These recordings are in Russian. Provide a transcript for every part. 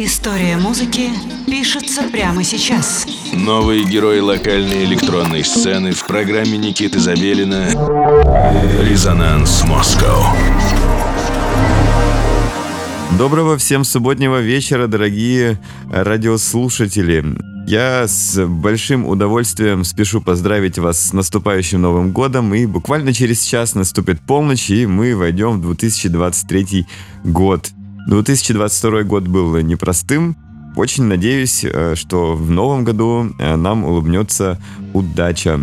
История музыки пишется прямо сейчас. Новые герои локальной электронной сцены в программе Никиты Забелина «Резонанс Москва». Доброго всем субботнего вечера, дорогие радиослушатели. Я с большим удовольствием спешу поздравить вас с наступающим Новым годом. И буквально через час наступит полночь, и мы войдем в 2023 год. 2022 год был непростым. Очень надеюсь, э, что в новом году э, нам улыбнется удача.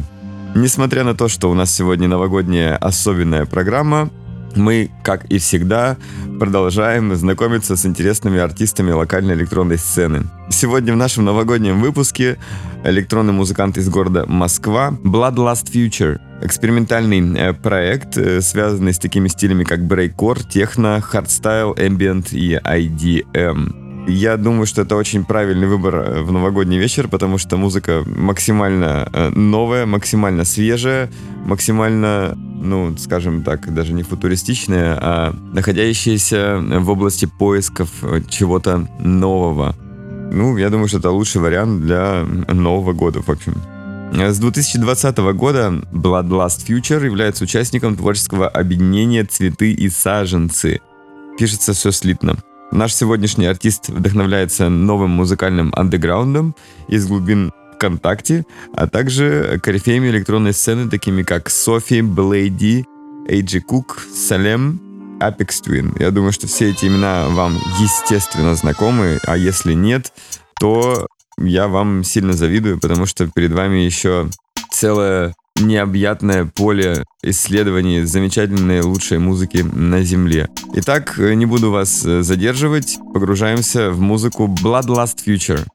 Несмотря на то, что у нас сегодня новогодняя особенная программа, мы, как и всегда, продолжаем знакомиться с интересными артистами локальной электронной сцены. Сегодня в нашем новогоднем выпуске электронный музыкант из города Москва Bloodlust Future. Экспериментальный э, проект, э, связанный с такими стилями, как breakcore, техно, hardstyle, ambient и IDM. Я думаю, что это очень правильный выбор э, в новогодний вечер, потому что музыка максимально новая, максимально свежая, максимально, ну, скажем так, даже не футуристичная, а находящаяся в области поисков чего-то нового. Ну, я думаю, что это лучший вариант для Нового года, в общем. С 2020 года Bloodlust Future является участником творческого объединения «Цветы и саженцы». Пишется все слитно. Наш сегодняшний артист вдохновляется новым музыкальным андеграундом из глубин ВКонтакте, а также корифеями электронной сцены, такими как Софи, Блейди, Эйджи Кук, Салем, Apex Twin. Я думаю, что все эти имена вам естественно знакомы, а если нет, то я вам сильно завидую, потому что перед вами еще целая необъятное поле исследований замечательной лучшей музыки на Земле. Итак, не буду вас задерживать, погружаемся в музыку Bloodlust Future.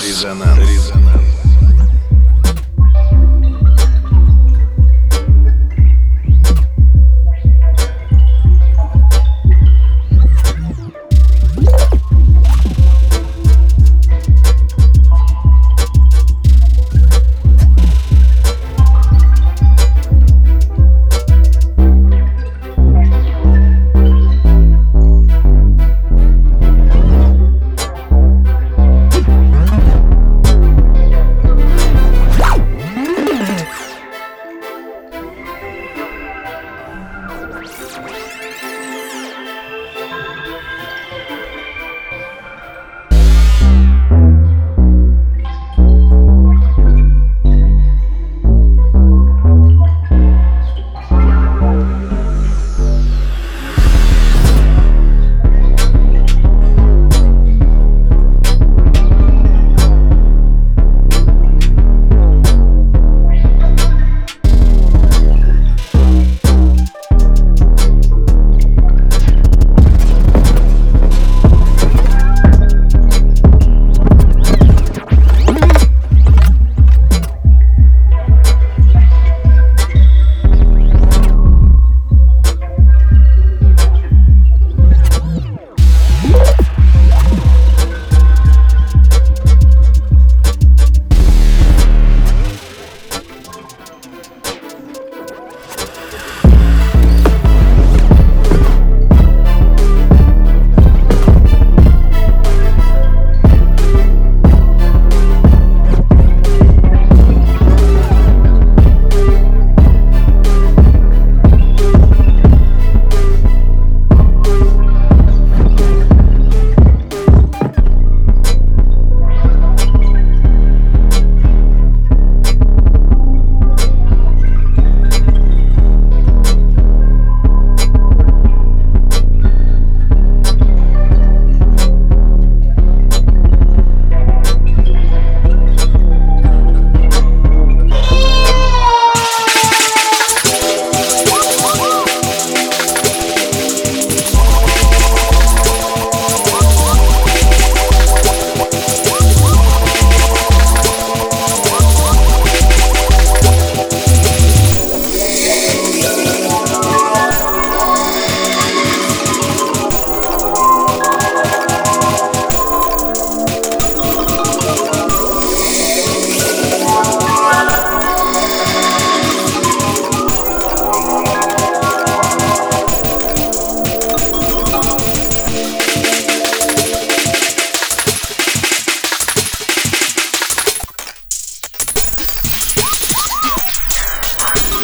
Резонанс.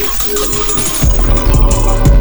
Música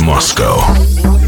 Резонанс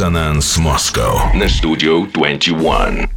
Москва. Резонанс Москва на студию 21.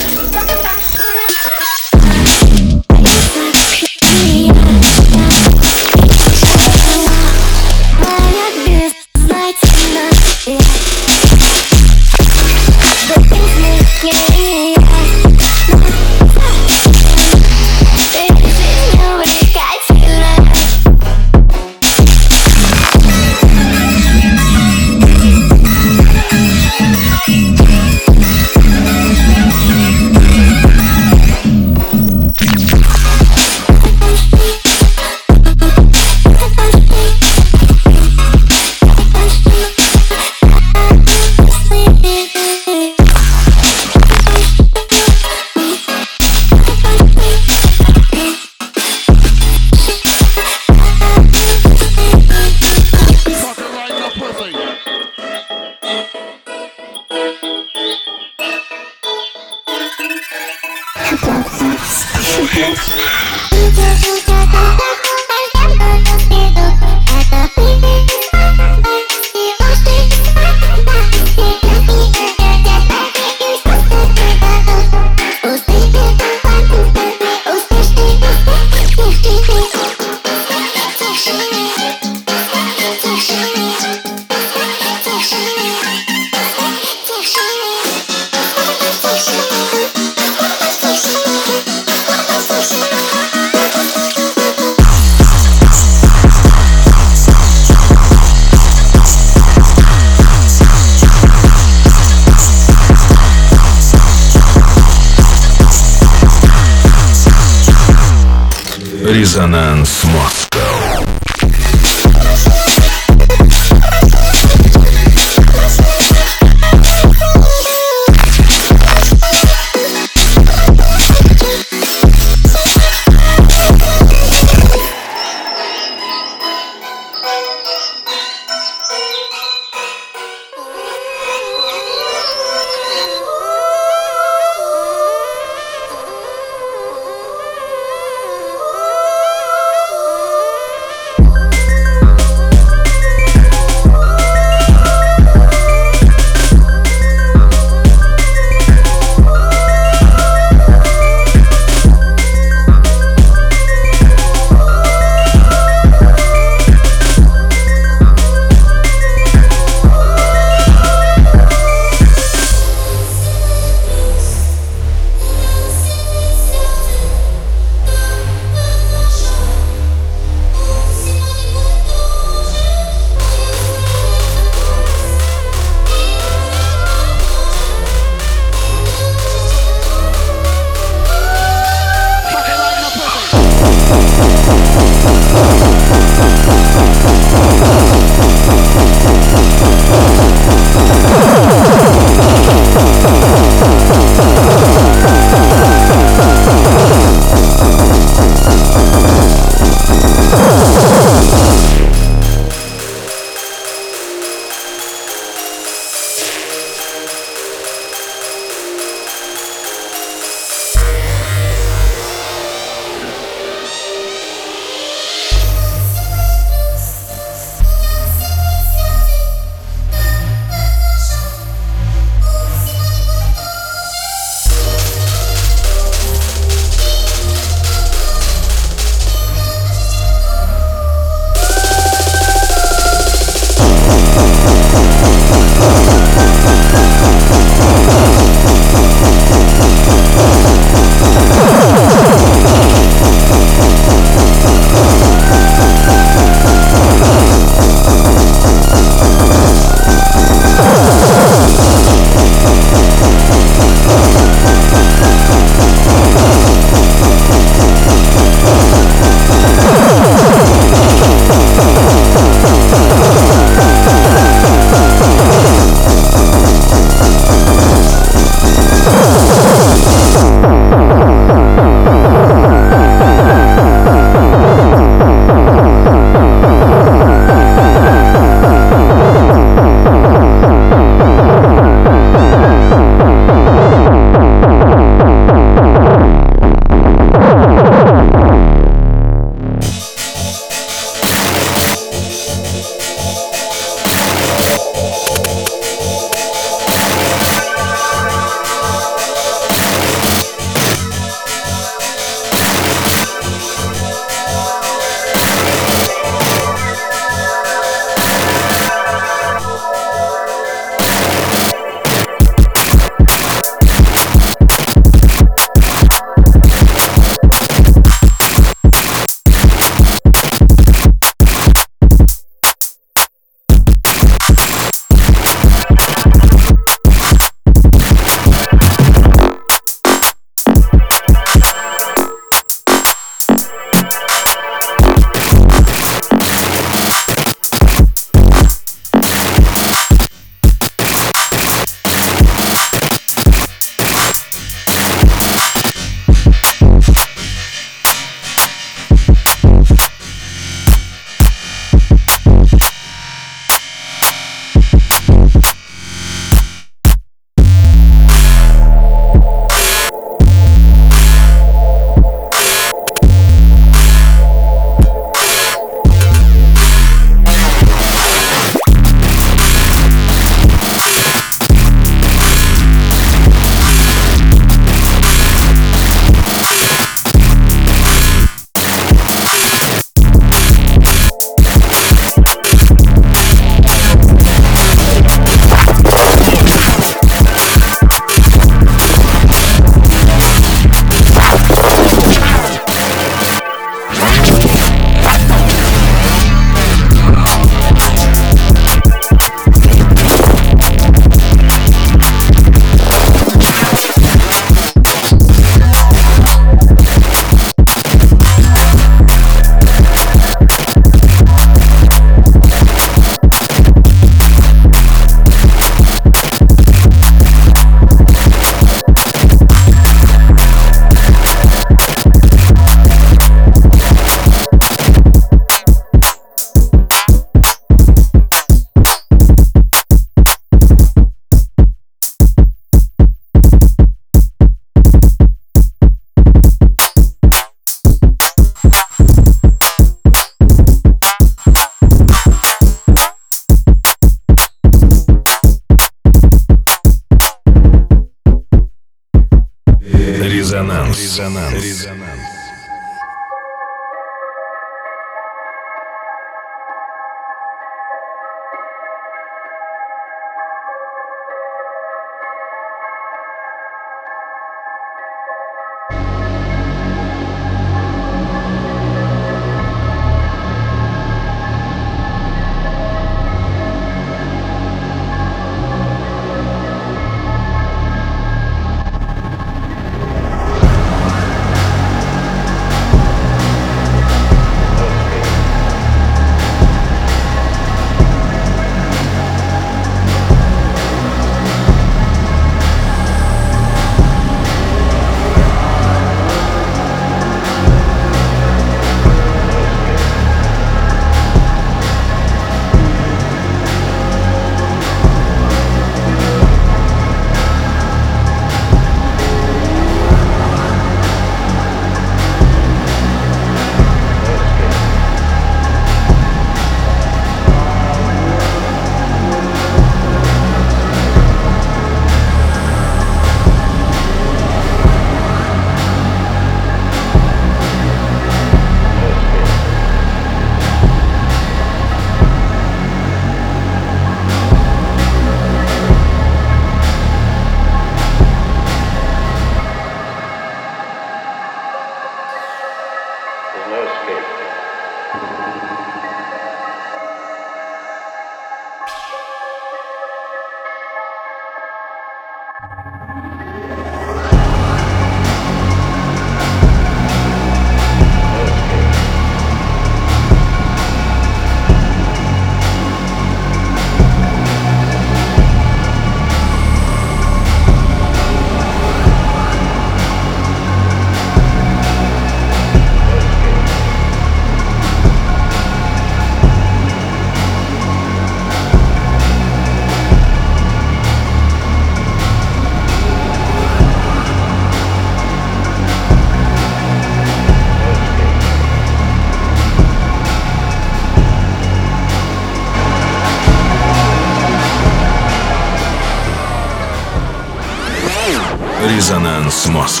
Резонанс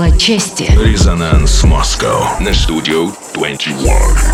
дело чести. Резонанс Москва на студию 21.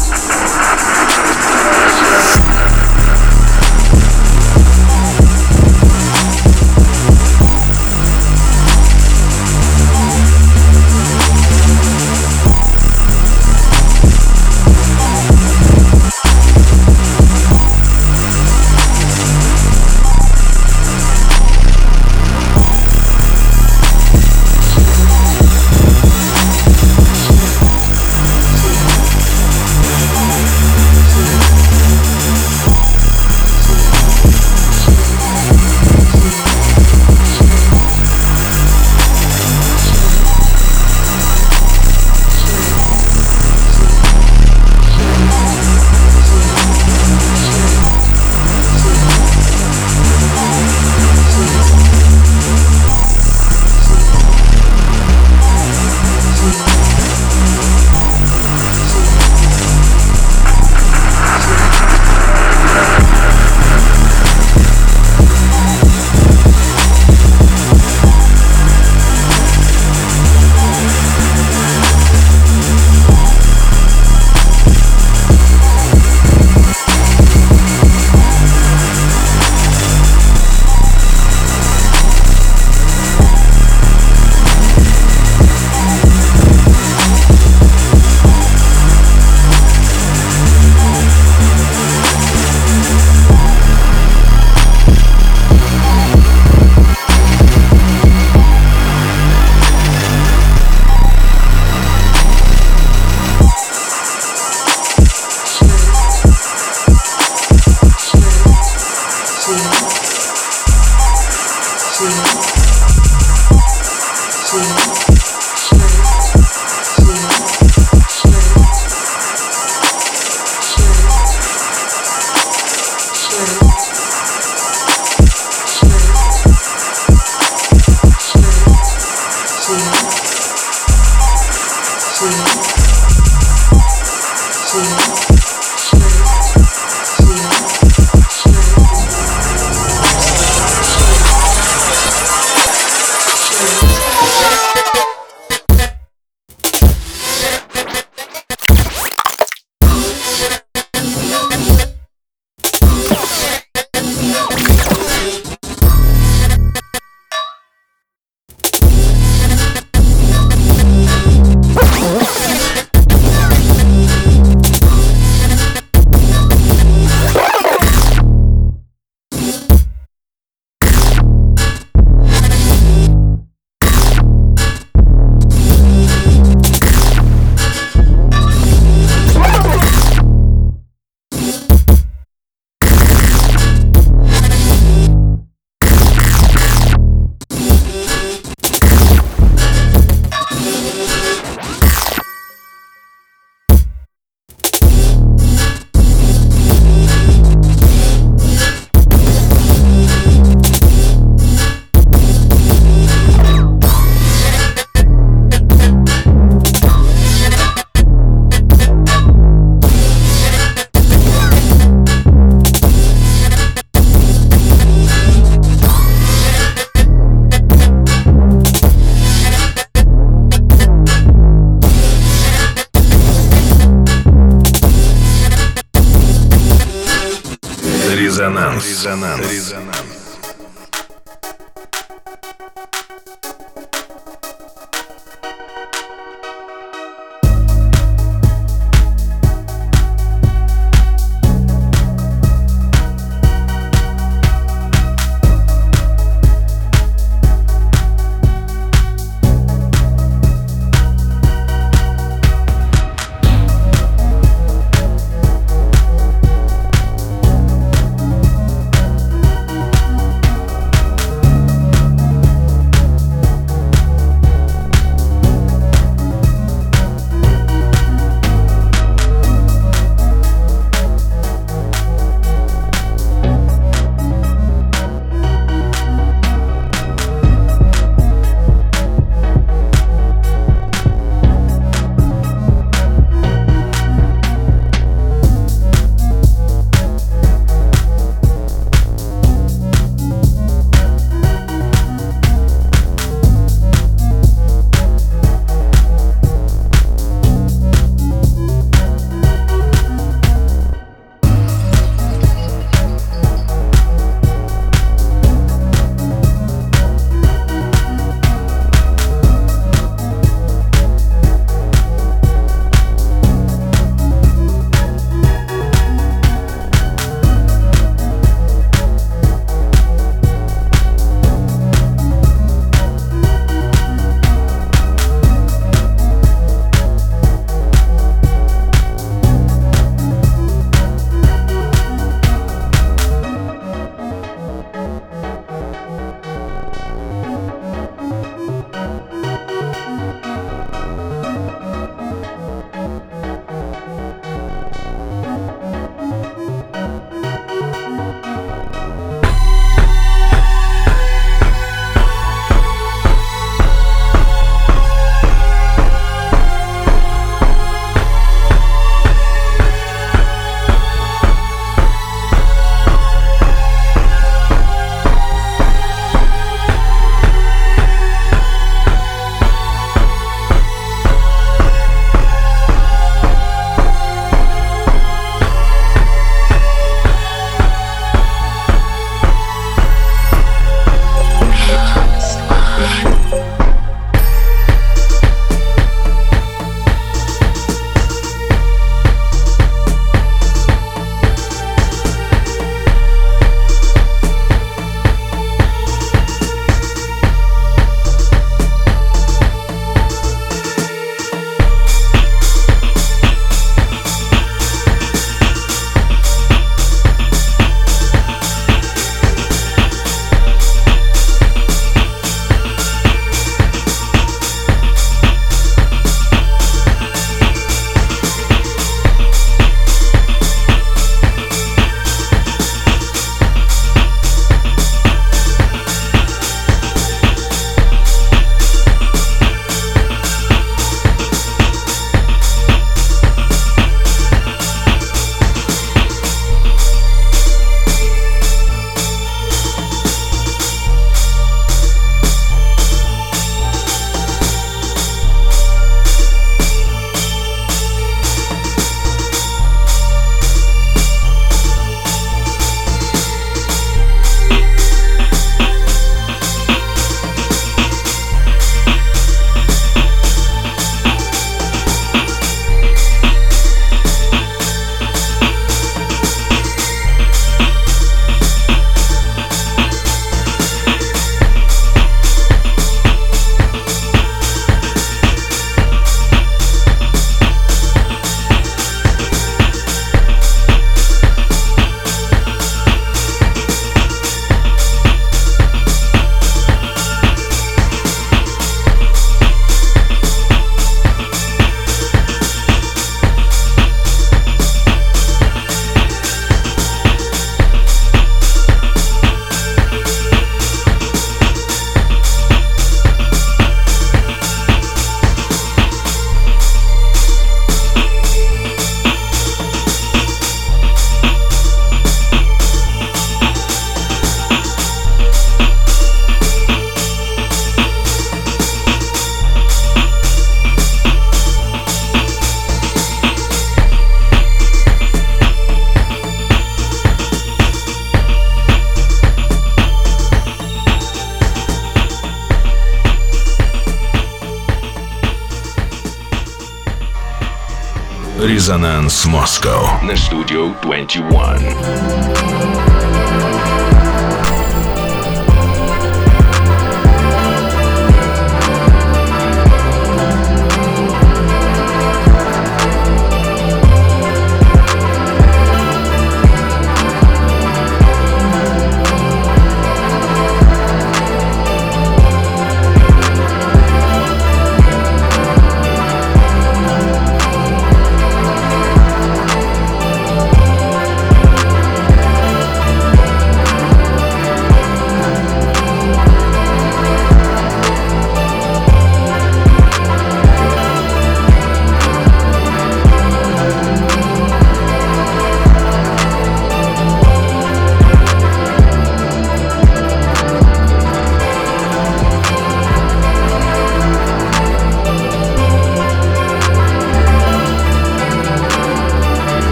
Резонанс Москва на студию 21.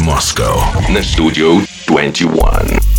Резонанс Москва на студию 21.